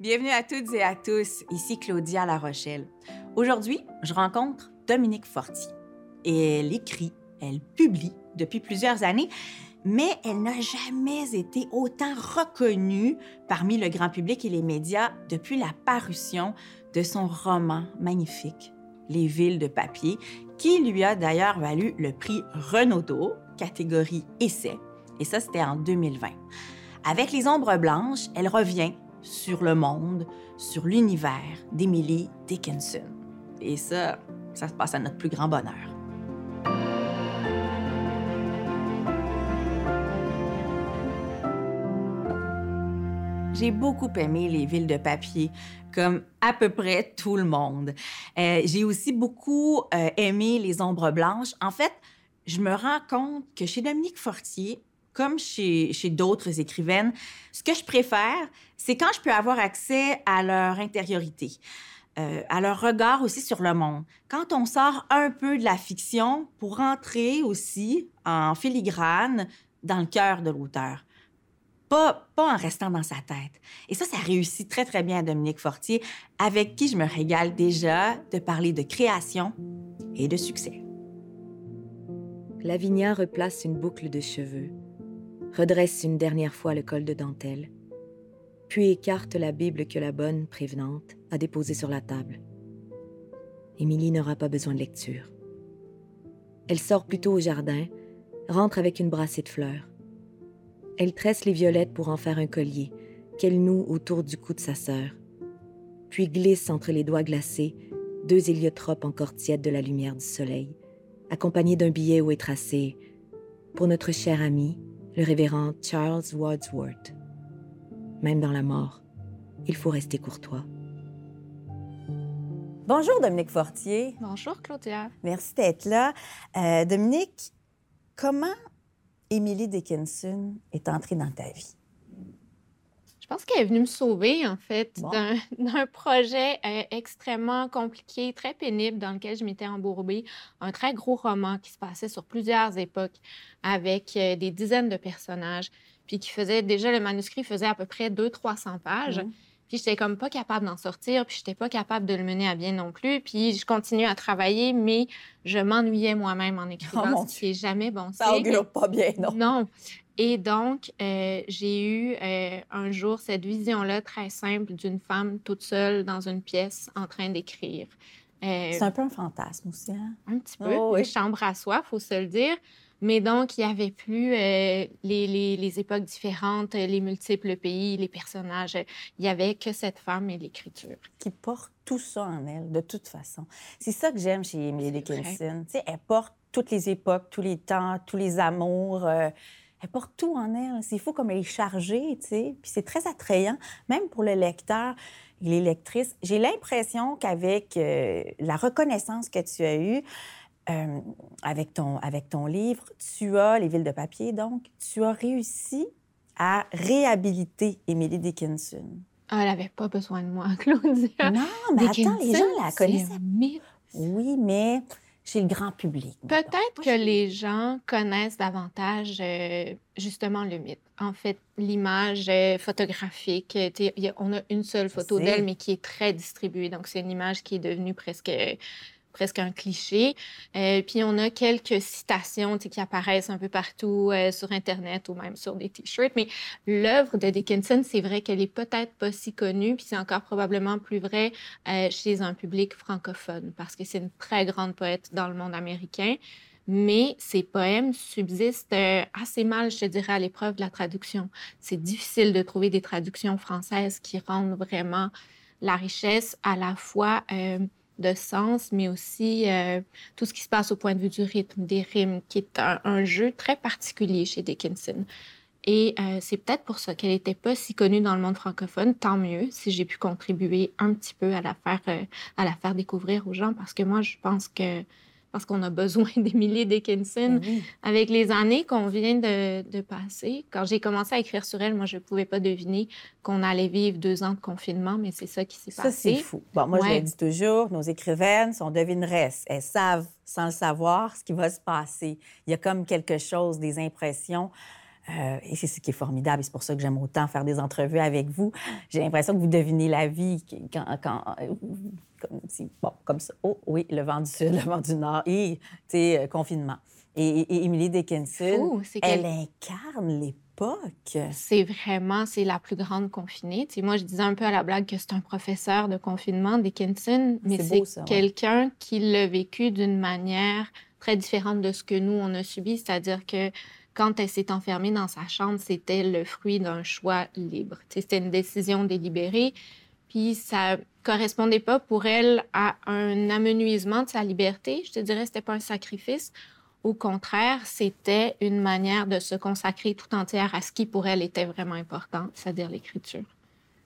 Bienvenue à toutes et à tous, ici Claudia La Rochelle. Aujourd'hui, je rencontre Dominique Forti. Elle écrit, elle publie depuis plusieurs années, mais elle n'a jamais été autant reconnue parmi le grand public et les médias depuis la parution de son roman magnifique, Les villes de papier, qui lui a d'ailleurs valu le prix Renaudot, catégorie essai, et ça c'était en 2020. Avec Les ombres blanches, elle revient sur le monde, sur l'univers d'Emily Dickinson. Et ça, ça se passe à notre plus grand bonheur. J'ai beaucoup aimé les villes de papier, comme à peu près tout le monde. Euh, j'ai aussi beaucoup euh, aimé les ombres blanches. En fait, je me rends compte que chez Dominique Fortier, comme chez, d'autres écrivaines, ce que je préfère, c'est quand je peux avoir accès à leur intériorité, euh, à leur regard aussi sur le monde. Quand on sort un peu de la fiction pour entrer aussi en filigrane dans le cœur de l'auteur. Pas en restant dans sa tête. Et ça, ça réussit très, très bien à Dominique Fortier, avec qui je me régale déjà de parler de création et de succès. Lavinia replace une boucle de cheveux redresse une dernière fois le col de dentelle, puis écarte la Bible que la bonne prévenante a déposée sur la table. Émilie n'aura pas besoin de lecture. Elle sort plutôt au jardin, rentre avec une brassée de fleurs. Elle tresse les violettes pour en faire un collier qu'elle noue autour du cou de sa sœur, puis glisse entre les doigts glacés deux héliotropes encore tièdes de la lumière du soleil, accompagnés d'un billet où est tracé Pour notre cher ami, le révérend Charles Wadsworth. Même dans la mort, il faut rester courtois. Bonjour Dominique Fortier. Bonjour Claudia. Merci d'être là. Euh, Dominique, comment Emily Dickinson est entrée dans ta vie? Je pense qu'elle est venue me sauver, en fait, d'un projet euh, extrêmement compliqué, très pénible, dans lequel je m'étais embourbée. Un très gros roman qui se passait sur plusieurs époques, avec euh, des dizaines de personnages, puis qui faisait, déjà, le manuscrit faisait à peu près 200-300 pages. Puis Puis j'étais comme pas capable d'en sortir, puis j'étais pas capable de le mener à bien non plus. Puis je continuais à travailler, mais je m'ennuyais moi-même en écrivant, oh, ce qui est jamais bon Ça augure pas bien, non? Non. Et donc, euh, j'ai eu euh, un jour cette vision-là très simple d'une femme toute seule dans une pièce en train d'écrire. Euh, c'est un peu un fantasme aussi, hein? Un petit peu. Oh, Une chambre à soi, faut se le dire. Mais donc, il n'y avait plus les, les, les, époques différentes, les multiples pays, les personnages. Il n'y avait que cette femme et l'écriture. Qui porte tout ça en elle, de toute façon. C'est ça que j'aime chez Emily Dickinson. Elle porte toutes les époques, tous les temps, tous les amours elle porte tout en elle. C'est fou comme elle est chargée, tu sais. Puis c'est très attrayant, même pour le lecteur et les lectrices. J'ai l'impression qu'avec euh, la reconnaissance que tu as eue, euh, avec, ton, avec ton livre, tu as, Les villes de papier, donc, tu as réussi à réhabiliter Emily Dickinson. Ah, elle n'avait pas besoin de moi, Claudia. Non, mais attends, les gens la connaissaient. Oui, mais chez le grand public. Peut-être que les gens connaissent davantage euh, justement le mythe. En fait, l'image euh, photographique, on a une seule photo d'elle, mais qui est très distribuée. Donc, c'est une image qui est devenue presque presque un cliché. Euh, puis on a quelques citations qui apparaissent un peu partout euh, sur Internet ou même sur des t-shirts. Mais l'œuvre de Dickinson, c'est vrai qu'elle est peut-être pas si connue, puis c'est encore probablement plus vrai euh, chez un public francophone, parce que c'est une très grande poète dans le monde américain. Mais ses poèmes subsistent assez mal, je dirais, à l'épreuve de la traduction. C'est difficile de trouver des traductions françaises qui rendent vraiment la richesse à la fois de sens, mais aussi euh, tout ce qui se passe au point de vue du rythme, des rimes, qui est un, jeu très particulier chez Dickinson. Et euh, c'est peut-être pour ça qu'elle n'était pas si connue dans le monde francophone. Tant mieux si j'ai pu contribuer un petit peu à la faire, euh, à la faire découvrir aux gens, parce que moi, je pense que parce qu'on a besoin d'Emily Dickinson ben avec les années qu'on vient de, passer. Quand j'ai commencé à écrire sur elle, moi, je ne pouvais pas deviner qu'on allait vivre deux ans de confinement, mais c'est ça qui s'est passé. Ça, c'est fou. Bon, moi, je le dis toujours, nos écrivaines sont devineresses. Elles savent, sans le savoir, ce qui va se passer. Il y a comme quelque chose, des impressions. Euh, et c'est ce qui est formidable. C'est pour ça que j'aime autant faire des entrevues avec vous. J'ai l'impression que vous devinez la vie quand, quand comme, bon, comme ça. Oh oui, le vent du sud, le vent du nord, et, sais, confinement. Et, Emily Dickinson, elle incarne l'époque. C'est vraiment, c'est la plus grande confinée. Tu sais, moi, je disais un peu à la blague que c'est un professeur de confinement, Dickinson, mais c'est quelqu'un qui l'a vécu d'une manière très différente de ce que nous, on a subi. C'est-à-dire que quand elle s'est enfermée dans sa chambre, c'était le fruit d'un choix libre. Tu sais, c'était une décision délibérée. Puis ça correspondait pas pour elle à un amenuisement de sa liberté. Je te dirais, c'était pas un sacrifice. Au contraire, c'était une manière de se consacrer tout entière à ce qui pour elle était vraiment important, c'est-à-dire l'écriture.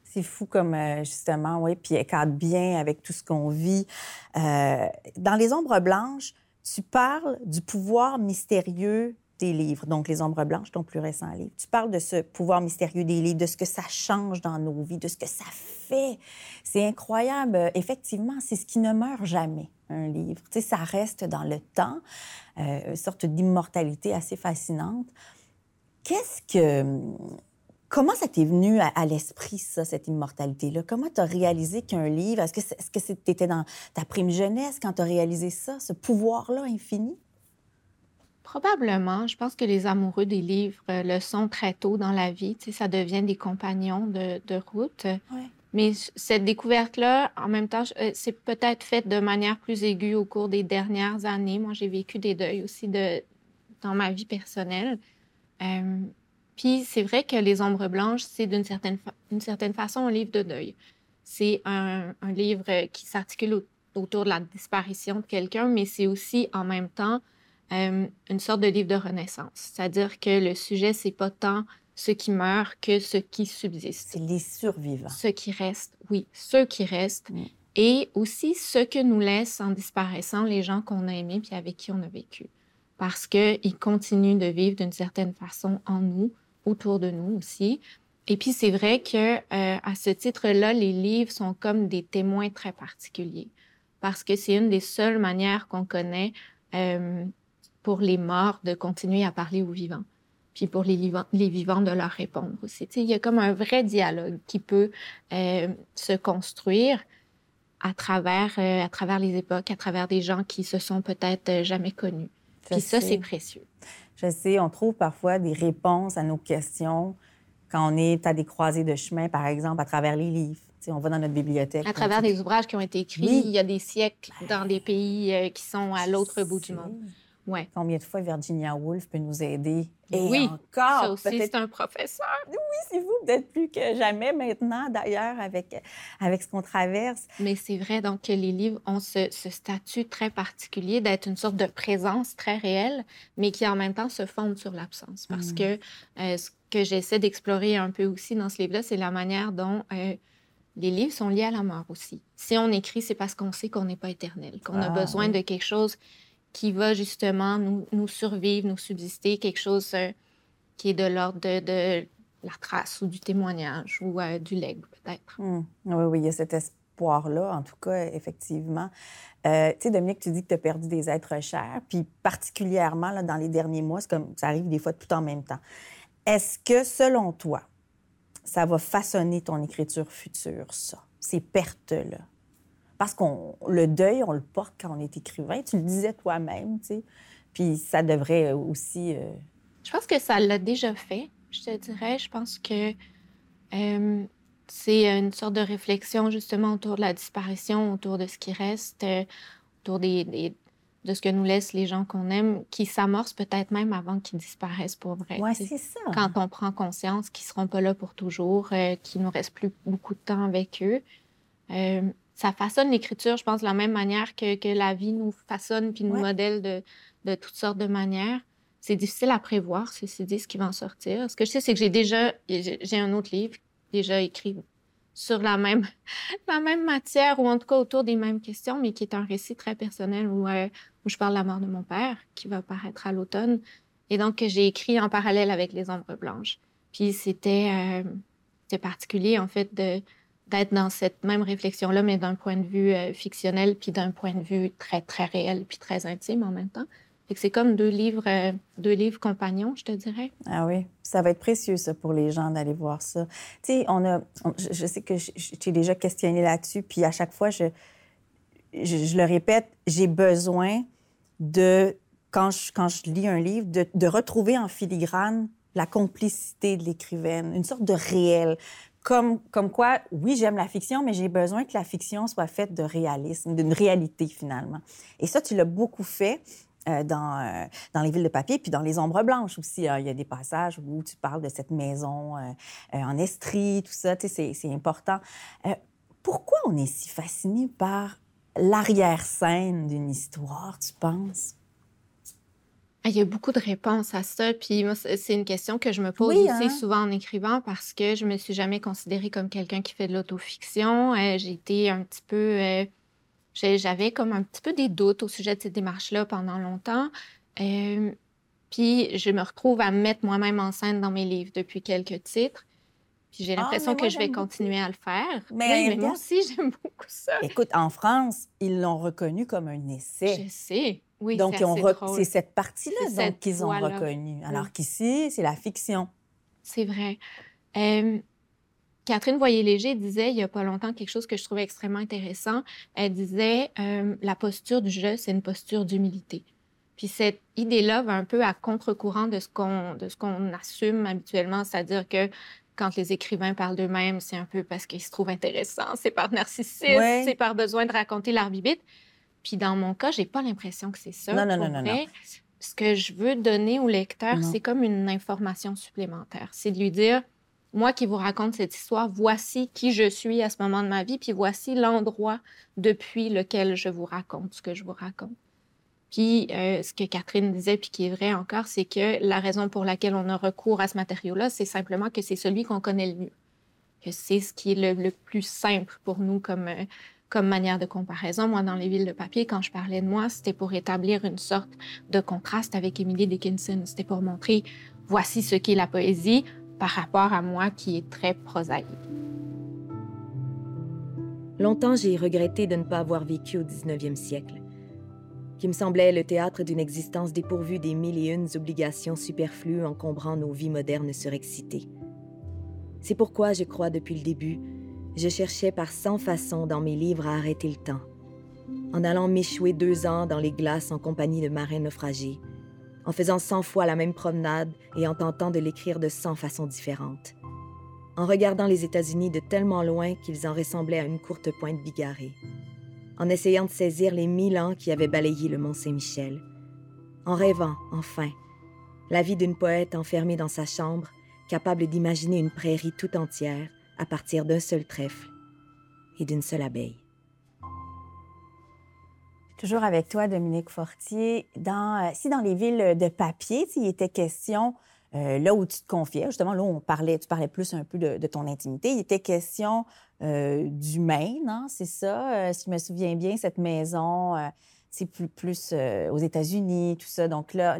C'est fou comme, euh, justement, oui, puis elle cadre bien avec tout ce qu'on vit. Euh, dans Les Ombres Blanches, tu parles du pouvoir mystérieux des livres, donc Les Ombres Blanches, ton plus récent livre. Tu parles de ce pouvoir mystérieux des livres, de ce que ça change dans nos vies, de ce que ça fait. C'est incroyable. Effectivement, c'est ce qui ne meurt jamais un livre. Tu sais, ça reste dans le temps, euh, une sorte d'immortalité assez fascinante. Qu'est-ce que... Comment ça t'est venu à, l'esprit, ça, cette immortalité-là? Comment tu as réalisé qu'un livre... Est-ce que est-ce que étais dans ta prime jeunesse quand tu as réalisé ça, ce pouvoir-là infini? Probablement. Je pense que les amoureux des livres le sont très tôt dans la vie. Tu sais, ça devient des compagnons de, de route. Ouais. Mais cette découverte-là, en même temps, euh, c'est peut-être faite de manière plus aiguë au cours des dernières années. Moi, j'ai vécu des deuils aussi de, dans ma vie personnelle. Euh, puis c'est vrai que Les Ombres Blanches, c'est d'une certaine, certaine façon un livre de deuil. C'est un, un, livre qui s'articule autour de la disparition de quelqu'un, mais c'est aussi en même temps euh, une sorte de livre de renaissance. C'est-à-dire que le sujet, c'est pas tant ce qui meurt que ce qui subsiste. C'est les survivants. Ce qui reste, oui, ceux qui restent. Et aussi ce que nous laisse en disparaissant les gens qu'on a aimés puis avec qui on a vécu. Parce qu'ils continuent de vivre d'une certaine façon en nous, autour de nous aussi. Et puis c'est vrai que euh, à ce titre-là, les livres sont comme des témoins très particuliers, parce que c'est une des seules manières qu'on connaît euh, pour les morts de continuer à parler aux vivants puis pour les vivants, les vivants de leur répondre aussi. il y a comme un vrai dialogue qui peut euh, se construire à travers, euh, à travers les époques, à travers des gens qui se sont peut-être euh, jamais connus. puis ça, c'est précieux. Je sais, on trouve parfois des réponses à nos questions quand on est à des croisées de chemin, par exemple, à travers les livres. on va dans notre bibliothèque. À travers des ouvrages qui ont été écrits il y a des siècles dans des pays qui sont à l'autre bout du monde. Combien de fois Virginia Woolf peut nous aider? Et oui, encore, ça aussi, c'est un professeur. Oui, c'est vous, peut-être plus que jamais maintenant, d'ailleurs, avec, avec ce qu'on traverse. Mais c'est vrai, donc, que les livres ont ce, statut très particulier d'être une sorte de présence très réelle, mais qui en même temps se fonde sur l'absence. Parce mm. que euh, ce que j'essaie d'explorer un peu aussi dans ce livre-là, c'est la manière dont... Euh, les livres sont liés à la mort aussi. Si on écrit, c'est parce qu'on sait qu'on n'est pas éternel, qu'on a ah, besoin de quelque chose qui va justement nous, nous survivre, nous subsister, quelque chose euh, qui est de l'ordre de, la trace ou du témoignage ou euh, du legs, peut-être. Hmm. Oui, oui, il y a cet espoir-là, en tout cas, effectivement. Euh, tu sais, Dominique, tu dis que tu as perdu des êtres chers, puis particulièrement là, dans les derniers mois, c'est comme ça arrive des fois tout en même temps. Est-ce que, selon toi, ça va façonner ton écriture future, ça, ces pertes-là? Parce qu'on le deuil, on le porte quand on est écrivain. Tu le disais toi-même, tu sais. Puis ça devrait aussi. Euh, je pense que ça l'a déjà fait. Je te dirais. Je pense que euh, c'est une sorte de réflexion justement autour de la disparition, autour de ce qui reste, euh, autour des, de ce que nous laissent les gens qu'on aime, qui s'amorcent peut-être même avant qu'ils disparaissent pour vrai. Oui, c'est ça. Quand on prend conscience qu'ils ne seront pas là pour toujours, qu'il ne nous reste plus beaucoup de temps avec eux ça façonne l'écriture, je pense, de la même manière que, que la vie nous façonne puis nous modèle de, de, toutes sortes de manières. C'est difficile à prévoir, ceci dit, ce qui va en sortir. Ce que je sais, c'est que j'ai déjà, j'ai un autre livre déjà écrit sur la même, la même matière, ou en tout cas autour des mêmes questions, mais qui est un récit très personnel où, euh, où je parle de la mort de mon père, qui va paraître à l'automne. Et donc, que j'ai écrit en parallèle avec Les Ombres Blanches. Puis c'était euh, particulier, en fait, de, d'être dans cette même réflexion-là, mais d'un point de vue euh, fictionnel, puis d'un point de vue très, très réel, puis très intime en même temps. c'est comme deux livres, euh, deux livres compagnons, je te dirais. Ah oui, ça va être précieux, ça, pour les gens d'aller voir ça. Tu sais, on a... je, sais que je, t'ai déjà questionné là-dessus, puis à chaque fois, je, je, le répète, j'ai besoin de, quand je, quand je lis un livre, de, de retrouver en filigrane la complicité de l'écrivaine, une sorte de réel. Comme, quoi, oui, j'aime la fiction, mais j'ai besoin que la fiction soit faite de réalisme, d'une réalité finalement. Et ça, tu l'as beaucoup fait. Euh, dans, euh, dans les villes de papier, puis dans les ombres blanches aussi. il y a des passages où tu parles de cette maison euh, en estrie, tout ça, c'est important. pourquoi on est si fasciné par l'arrière-scène d'une histoire, tu penses? Ah, il y a beaucoup de réponses à ça. Puis moi, c'est une question que je me pose aussi hein? souvent en écrivant parce que je me suis jamais considérée comme quelqu'un qui fait de l'autofiction. j'ai été un petit peu j'avais comme un petit peu des doutes au sujet de cette démarche-là pendant longtemps. Euh, puis je me retrouve à mettre moi-même en scène dans mes livres depuis quelques titres. Puis j'ai ah, l'impression que je vais continuer à le faire. Mais, moi aussi, j'aime beaucoup ça. Écoute, en France, ils l'ont reconnu comme un essai. Je sais. Oui, donc, c'est cette partie-là qu'ils ont reconnu. Alors qu'ici, c'est la fiction. C'est vrai. Euh, Catherine Voyer-Léger disait il n'y a pas longtemps quelque chose que je trouvais extrêmement intéressant. Elle disait euh, la posture du jeu, c'est une posture d'humilité. Puis cette idée-là va un peu à contre-courant de ce qu'on de ce qu'on assume habituellement, c'est-à-dire que quand les écrivains parlent d'eux-mêmes, c'est un peu parce qu'ils se trouvent intéressants, c'est par narcissisme, c'est par besoin de raconter leur bibite. Puis dans mon cas, j'ai pas l'impression que c'est ça. Non, non, non, non, non, Ce que je veux donner au lecteur, c'est comme une information supplémentaire. C'est de lui dire, moi qui vous raconte cette histoire, voici qui je suis à ce moment de ma vie, puis voici l'endroit depuis lequel je vous raconte ce que je vous raconte. Puis euh, ce que Catherine disait, puis qui est vrai encore, c'est que la raison pour laquelle on a recours à ce matériau-là, c'est simplement que c'est celui qu'on connaît le mieux, que c'est ce qui est le, plus simple pour nous comme, euh, comme manière de comparaison. Moi, dans les villes de papier, quand je parlais de moi, c'était pour établir une sorte de contraste avec Emily Dickinson. C'était pour montrer, voici ce qu'est la poésie, par rapport à moi qui est très prosaïque. Longtemps, j'ai regretté de ne pas avoir vécu au 19e siècle, qui me semblait le théâtre d'une existence dépourvue des mille et une obligations superflues encombrant nos vies modernes surexcitées. C'est pourquoi, je crois, depuis le début, je cherchais par cent façons dans mes livres à arrêter le temps, en allant m'échouer deux ans dans les glaces en compagnie de marins naufragés, en faisant cent fois la même promenade et en tentant de l'écrire de cent façons différentes. En regardant les États-Unis de tellement loin qu'ils en ressemblaient à une courte pointe bigarrée. En essayant de saisir les mille ans qui avaient balayé le Mont Saint-Michel. En rêvant, enfin, la vie d'une poète enfermée dans sa chambre, capable d'imaginer une prairie tout entière à partir d'un seul trèfle et d'une seule abeille. Toujours avec toi, Dominique Fortier. Dans, euh, si dans les villes de papier, il était question, euh, là où tu te confiais, justement, là où on parlait, tu parlais plus un peu de, ton intimité, il était question euh, du Maine, hein, c'est ça? si je me souviens bien, cette maison, c'est plus, plus aux États-Unis, tout ça. Donc là,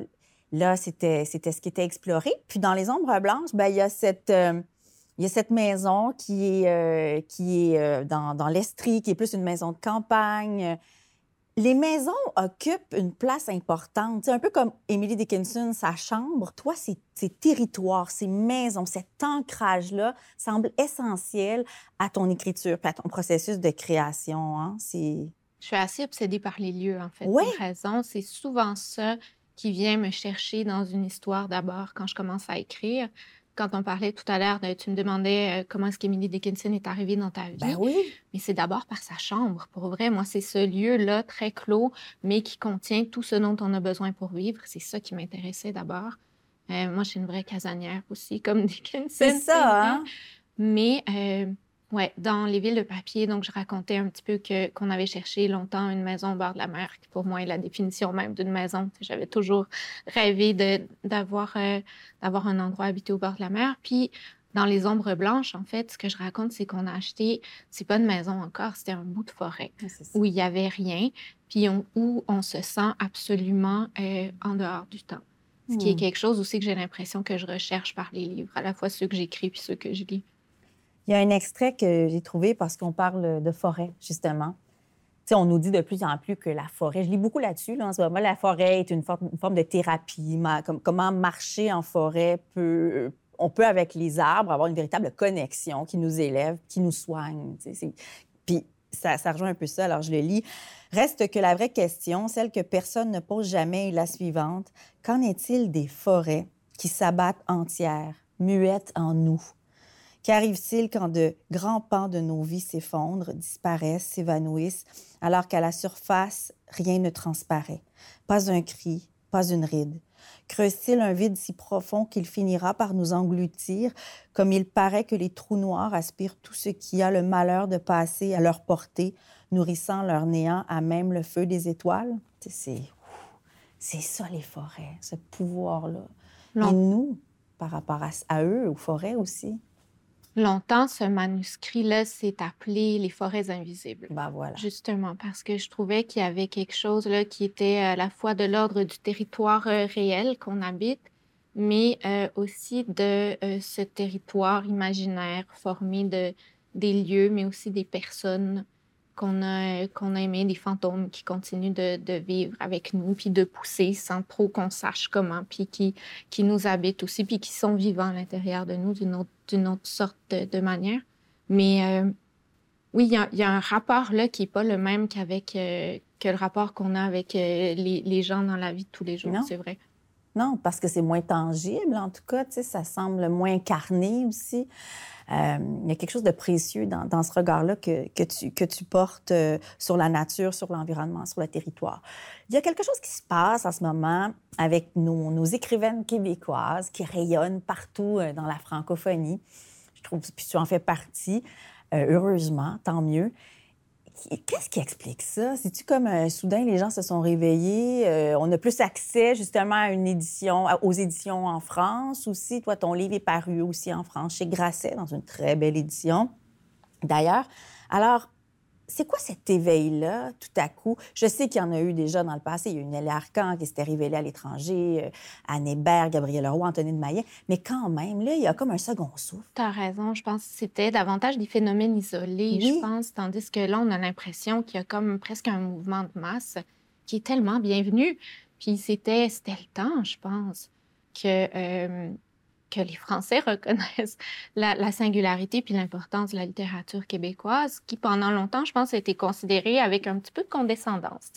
là c'était, ce qui était exploré. Puis dans les ombres blanches, ben, il y a cette... il y a cette maison qui est, qui est dans, dans l'Estrie, qui est plus une maison de campagne les maisons occupent une place importante. C'est un peu comme Emily Dickinson, sa chambre. Toi, ces territoires, ces maisons, cet ancrage-là semble essentiel à ton écriture, à ton processus de création. Hein? Je suis assez obsédée par les lieux, en fait. Oui. raison. C'est souvent ça qui vient me chercher dans une histoire d'abord quand je commence à écrire quand on parlait tout à l'heure, tu me demandais euh, comment est-ce qu'Emily Dickinson est arrivée dans ta vie. Ben oui. Mais c'est d'abord par sa chambre. Pour vrai, moi, c'est ce lieu-là très clos, mais qui contient tout ce dont on a besoin pour vivre. C'est ça qui m'intéressait d'abord. Euh, moi, je suis une vraie casanière aussi, comme Dickinson. C'est ça, hein? Mais euh, oui, dans les villes de papier, donc je racontais un petit peu que qu'on avait cherché longtemps une maison au bord de la mer, qui pour moi est la définition même d'une maison. J'avais toujours rêvé d'avoir euh, d'avoir un endroit habité au bord de la mer. Puis dans les ombres blanches, en fait, ce que je raconte, c'est qu'on a acheté, c'est pas une maison encore, c'était un bout de forêt ah, où il y avait rien, puis où on se sent absolument euh, en dehors du temps. Ce qui est hmm. quelque chose aussi que j'ai l'impression que je recherche par les livres, à la fois ceux que j'écris puis ceux que je lis. Il y a un extrait que j'ai trouvé parce qu'on parle de forêt, justement. on nous dit de plus en plus que la forêt, je lis beaucoup là-dessus là, en ce moment, la forêt est une forme, de thérapie. comme, comment marcher en forêt peut, on peut avec les arbres avoir une véritable connexion qui nous élève, qui nous soigne. Puis ça, rejoint un peu ça, alors je le lis. Reste que la vraie question, celle que personne ne pose jamais, est la suivante. Qu'en est-il des forêts qui s'abattent entières, muettes en nous? Qu'arrive-t-il quand de grands pans de nos vies s'effondrent, disparaissent, s'évanouissent, alors qu'à la surface, rien ne transparaît? Pas un cri, pas une ride. Creuse-t-il un vide si profond qu'il finira par nous engloutir, comme il paraît que les trous noirs aspirent tout ce qui a le malheur de passer à leur portée, nourrissant leur néant à même le feu des étoiles? C'est, c'est ça les forêts, ce pouvoir-là. Et nous, par rapport à, à eux, aux forêts aussi. Longtemps, ce manuscrit-là s'est appelé Les forêts invisibles. Ben voilà. Justement, parce que je trouvais qu'il y avait quelque chose là, qui était à la fois de l'ordre du territoire euh, réel qu'on habite, mais euh, aussi de euh, ce territoire imaginaire formé de, des lieux, mais aussi des personnes qu'on a, qu'on a aimé, des fantômes qui continuent de, de, vivre avec nous, puis de pousser sans trop qu'on sache comment, puis qui, qui nous habitent aussi, puis qui sont vivants à l'intérieur de nous d'une autre, d'une autre sorte de, manière. Mais euh, oui, il y, y, a un rapport là qui n'est pas le même qu'avec euh, que le rapport qu'on a avec euh, les, les, gens dans la vie de tous les jours, c'est vrai. Non, parce que c'est moins tangible, en tout cas, tu sais, ça semble moins incarné aussi. Euh, il y a quelque chose de précieux dans, ce regard-là que, que, tu, que tu portes euh, sur la nature, sur l'environnement, sur le territoire. Il y a quelque chose qui se passe en ce moment avec nos, écrivaines québécoises qui rayonnent partout euh, dans la francophonie. Je trouve, puis tu en fais partie, heureusement, tant mieux. Qu'est-ce qui explique ça? C'est-tu comme euh, soudain les gens se sont réveillés, euh, on a plus accès justement à une édition, aux éditions en France aussi? Toi, ton livre est paru aussi en France chez Grasset dans une très belle édition. D'ailleurs, alors c'est quoi cet éveil-là, tout à coup? Je sais qu'il y en a eu déjà dans le passé. Il y a eu Nelly Arcan qui s'était révélée à l'étranger, euh, Anne Hébert, Gabriel Leroy, Anthony de Maillet. Mais quand même, là, il y a comme un second souffle. Tu as raison. Je pense que c'était davantage des phénomènes isolés, je pense. Tandis que là, on a l'impression qu'il y a comme presque un mouvement de masse qui est tellement bienvenu. Puis c'était le temps, je pense, que... Euh, que les Français reconnaissent la, singularité puis l'importance de la littérature québécoise, qui pendant longtemps, je pense, a été considérée avec un petit peu de condescendance.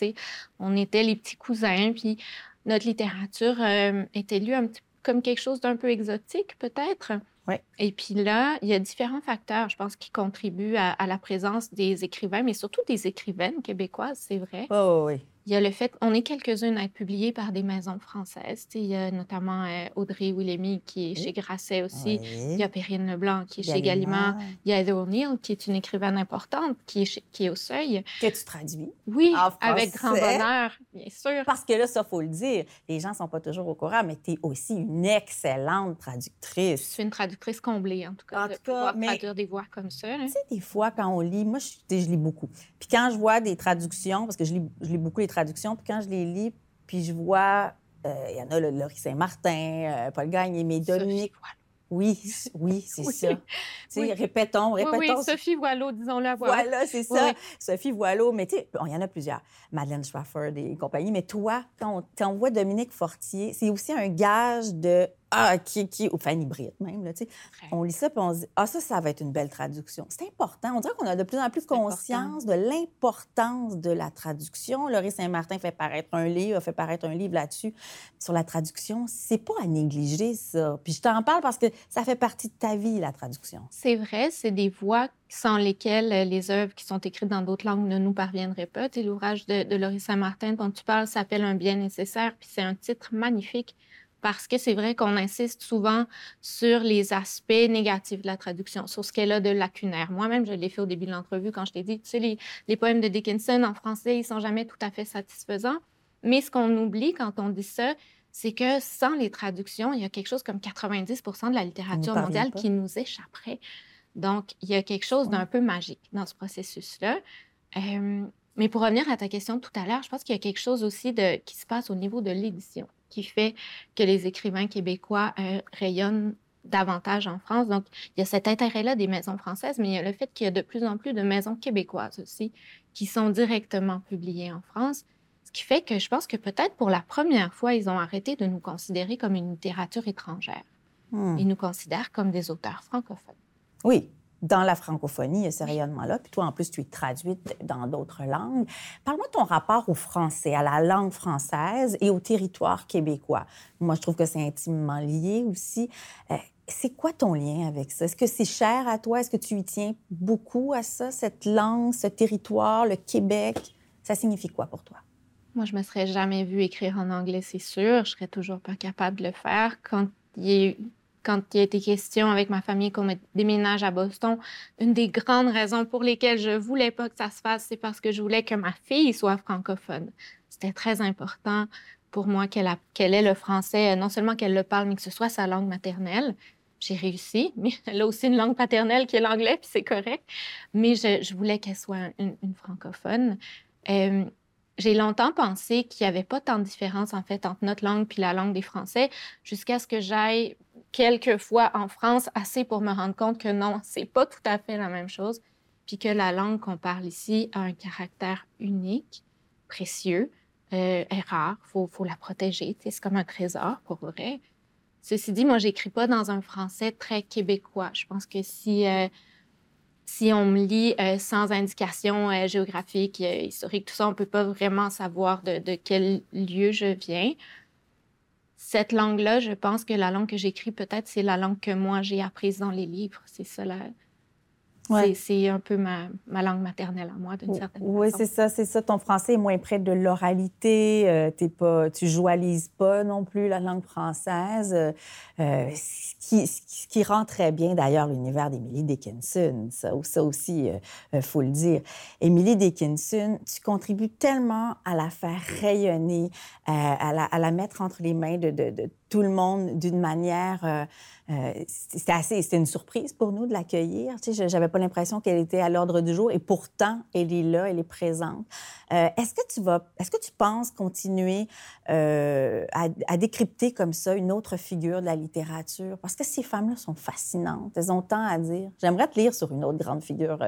On était les petits cousins, puis notre littérature euh, était lue un petit comme quelque chose d'un peu exotique, peut-être. Oui. Et puis là, il y a différents facteurs, je pense, qui contribuent à, à la présence des écrivains, mais surtout des écrivaines québécoises, c'est vrai. Oh, oui. Il y a le fait qu'on est quelques-unes à être publiées par des maisons françaises. il y a notamment euh, Audrey Willemy qui est chez Grasset aussi. Il y a Perrine Leblanc qui est chez Gallimard. Il y a Heather O'Neill qui est une écrivaine importante qui est, qui est au seuil. Que tu traduis. Oui, avec grand bonheur, bien sûr. Parce que là, ça, faut le dire, les gens sont pas toujours au courant, mais tu es aussi une excellente traductrice. Je suis une traductrice comblée, en tout cas, en tout cas, mais... traduire des voix comme ça. Tu sais, des fois, quand on lit, moi, je, je lis beaucoup. Puis quand je vois des traductions, parce que je lis, je lis beaucoup les traductions. Puis quand je les lis, puis je vois, euh, il y en a le Laurie Saint-Martin, euh, Paul Gagne, mais Dominique. Oui, oui, c'est ça. Sais, répétons, répétons. Oui, oui, Sophie Voileau, disons-le. Voilà, c'est ça. Sophie Voileau, mais tu sais, il y en a plusieurs. Madeleine Schwafford et compagnie. Mais toi, quand on, on voit Dominique Fortier, c'est aussi un gage de ah, qui, qui, ou Fanny Britt même, là, tu sais. On lit ça, puis on se dit, ah, ça, ça va être une belle traduction. C'est important. On dirait qu'on a de plus en plus conscience de l'importance de la traduction. Laurie Saint-Martin fait paraître un livre, a fait paraître un livre là-dessus, sur la traduction. C'est pas à négliger, ça. Puis je t'en parle parce que ça fait partie de ta vie, la traduction. C'est vrai, c'est des voix sans lesquelles euh, les œuvres qui sont écrites dans d'autres langues ne nous parviendraient pas. Tu l'ouvrage de, de Laurie Saint-Martin dont tu parles s'appelle Un bien nécessaire, puis c'est un titre magnifique parce que c'est vrai qu'on insiste souvent sur les aspects négatifs de la traduction, sur ce qu'elle a de lacunaire. Moi-même, je l'ai fait au début de l'entrevue quand je t'ai dit, tu sais, les, les, poèmes de Dickinson en français, ils sont jamais tout à fait satisfaisants. Mais ce qu'on oublie quand on dit ça, c'est que sans les traductions, il y a quelque chose comme 90% de la littérature mondiale qui nous échapperait. Donc, il y a quelque chose d'un peu magique dans ce processus-là. Euh, mais pour revenir à ta question tout à l'heure, je pense qu'il y a quelque chose aussi de, qui se passe au niveau de l'édition qui fait que les écrivains québécois euh, rayonnent davantage en France. Donc, il y a cet intérêt-là des maisons françaises, mais il y a le fait qu'il y a de plus en plus de maisons québécoises aussi qui sont directement publiées en France. Ce qui fait que je pense que peut-être pour la première fois, ils ont arrêté de nous considérer comme une littérature étrangère. Hmm. Ils nous considèrent comme des auteurs francophones. Oui, dans la francophonie, il y a ce rayonnement-là. Puis toi, en plus, tu es traduite dans d'autres langues. Parle-moi de ton rapport au français, à la langue française et au territoire québécois. Moi, je trouve que c'est intimement lié aussi. Euh, c'est quoi ton lien avec ça? Est-ce que c'est cher à toi? Est-ce que tu y tiens beaucoup à ça, cette langue, ce territoire, le Québec? Ça signifie quoi pour toi? Moi, je me serais jamais vue écrire en anglais, c'est sûr. Je serais toujours pas capable de le faire. Quand il, quand il a été question avec ma famille qu'on déménage à Boston, une des grandes raisons pour lesquelles je voulais pas que ça se fasse, c'est parce que je voulais que ma fille soit francophone. C'était très important pour moi qu'elle qu'elle ait le français, non seulement qu'elle le parle, mais que ce soit sa langue maternelle. J'ai réussi, mais elle a aussi une langue paternelle qui est l'anglais, puis c'est correct. Mais je, voulais qu'elle soit une, francophone. Euh, j'ai longtemps pensé qu'il n'y avait pas tant de différence, en fait, entre notre langue puis la langue des Français, jusqu'à ce que j'aille quelques fois en France, assez pour me rendre compte que non, c'est pas tout à fait la même chose, puis que la langue qu'on parle ici a un caractère unique, précieux, euh, est rare, faut, faut la protéger, c'est comme un trésor pour vrai. Ceci dit, moi, j'écris pas dans un français très québécois. Je pense que si euh, si on me lit euh, sans indication géographique, historique, tout ça, on ne peut pas vraiment savoir de, quel lieu je viens. Cette langue-là, je pense que la langue que j'écris, peut-être, c'est la langue que moi j'ai apprise dans les livres. C'est ça, la, c'est un peu ma, ma, langue maternelle à moi, d'une certaine oui, façon. Oui, c'est ça, c'est ça. Ton français est moins près de l'oralité. Euh, pas, tu joualises pas non plus la langue française. Euh, ce, qui, ce, qui, rend très bien, d'ailleurs, l'univers d'Emily Dickinson. Ça, ça aussi, il euh, faut le dire. Emily Dickinson, tu contribues tellement à la faire rayonner, à la, à, la, mettre entre les mains de, de, de tout le monde d'une manière. Euh, euh, c'était assez, c'était une surprise pour nous de l'accueillir. Tu sais, j'avais pas l'impression qu'elle était à l'ordre du jour et pourtant elle est là, elle est présente. Euh, est-ce que tu vas, est-ce que tu penses continuer à, à, décrypter comme ça une autre figure de la littérature? Parce que ces femmes-là sont fascinantes. Elles ont tant à dire. J'aimerais te lire sur une autre grande figure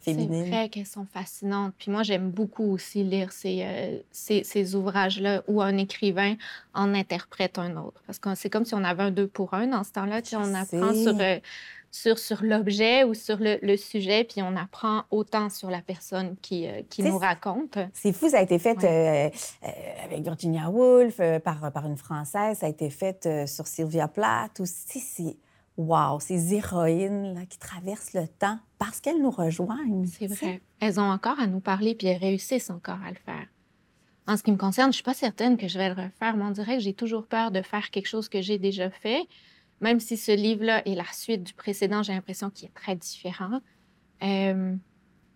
c'est vrai qu'elles sont fascinantes. Puis moi, j'aime beaucoup aussi lire ces, euh, ces, ces ouvrages-là où un écrivain en interprète un autre. Parce que c'est comme si on avait un deux pour un dans ce temps-là. On apprend sur, euh, sur, sur l'objet ou sur le, le, sujet, puis on apprend autant sur la personne qui, euh, qui nous raconte. C'est fou, ça a été fait avec Virginia Woolf, par, par une Française, ça a été fait sur Sylvia Plath aussi. Wow, ces héroïnes là, qui traversent le temps parce qu'elles nous rejoignent. C'est vrai. Elles ont encore à nous parler, puis elles réussissent encore à le faire. En ce qui me concerne, je suis pas certaine que je vais le refaire, mais on dirait que j'ai toujours peur de faire quelque chose que j'ai déjà fait. Même si ce livre-là est la suite du précédent, j'ai l'impression qu'il est très différent. Euh,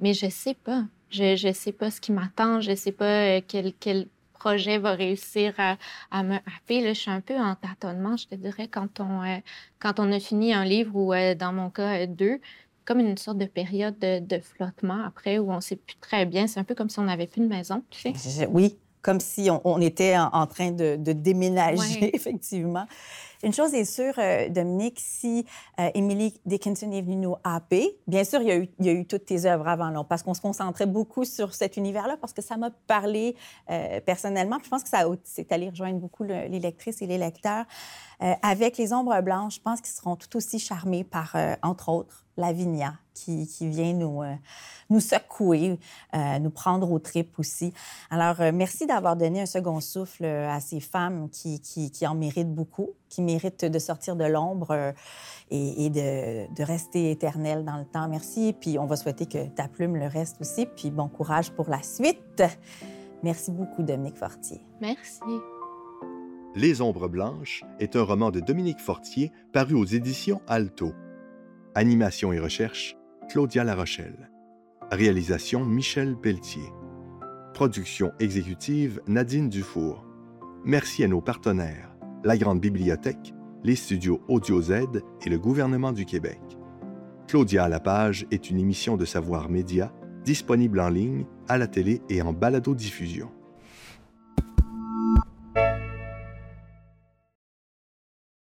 mais je sais pas. Je ne sais pas ce qui m'attend. Je sais pas euh, quel, quel projet va réussir à, me happer. je suis un peu en tâtonnement, je te dirais, quand on, euh, quand on a fini un livre ou, euh, dans mon cas, euh, deux, comme une sorte de période de, flottement après où on ne sait plus très bien. C'est un peu comme si on n'avait plus de maison, tu sais. Oui, comme si on, était en, train de, déménager, effectivement. Une chose est sûre, euh, Dominique, si euh, Emily Dickinson est venue nous happer, bien sûr, il y a eu, il y a eu toutes tes œuvres avant, parce qu'on se concentrait beaucoup sur cet univers-là, parce que ça m'a parlé euh, personnellement. je pense que ça c'est allé rejoindre beaucoup les lectrices et les lecteurs. avec Les Ombres Blanches, je pense qu'ils seront tout aussi charmés par, entre autres, Lavinia, qui, qui vient nous, euh, nous secouer, euh, nous prendre aux tripes aussi. Alors, euh, merci d'avoir donné un second souffle à ces femmes qui, qui, qui, en méritent beaucoup, qui méritent de sortir de l'ombre et, et de, de, rester éternelles dans le temps. Merci. Puis, on va souhaiter que ta plume le reste aussi. Puis, bon courage pour la suite. Merci beaucoup, Dominique Fortier. Merci. Les Ombres Blanches est un roman de Dominique Fortier paru aux éditions Alto. Animation et recherche, Claudia Larochelle. Réalisation, Michel Pelletier. Production exécutive, Nadine Dufour. Merci à nos partenaires, la Grande Bibliothèque, les studios Audio Z et le gouvernement du Québec. Claudia à la page est une émission de Savoir Média disponible en ligne, à la télé et en balado-diffusion.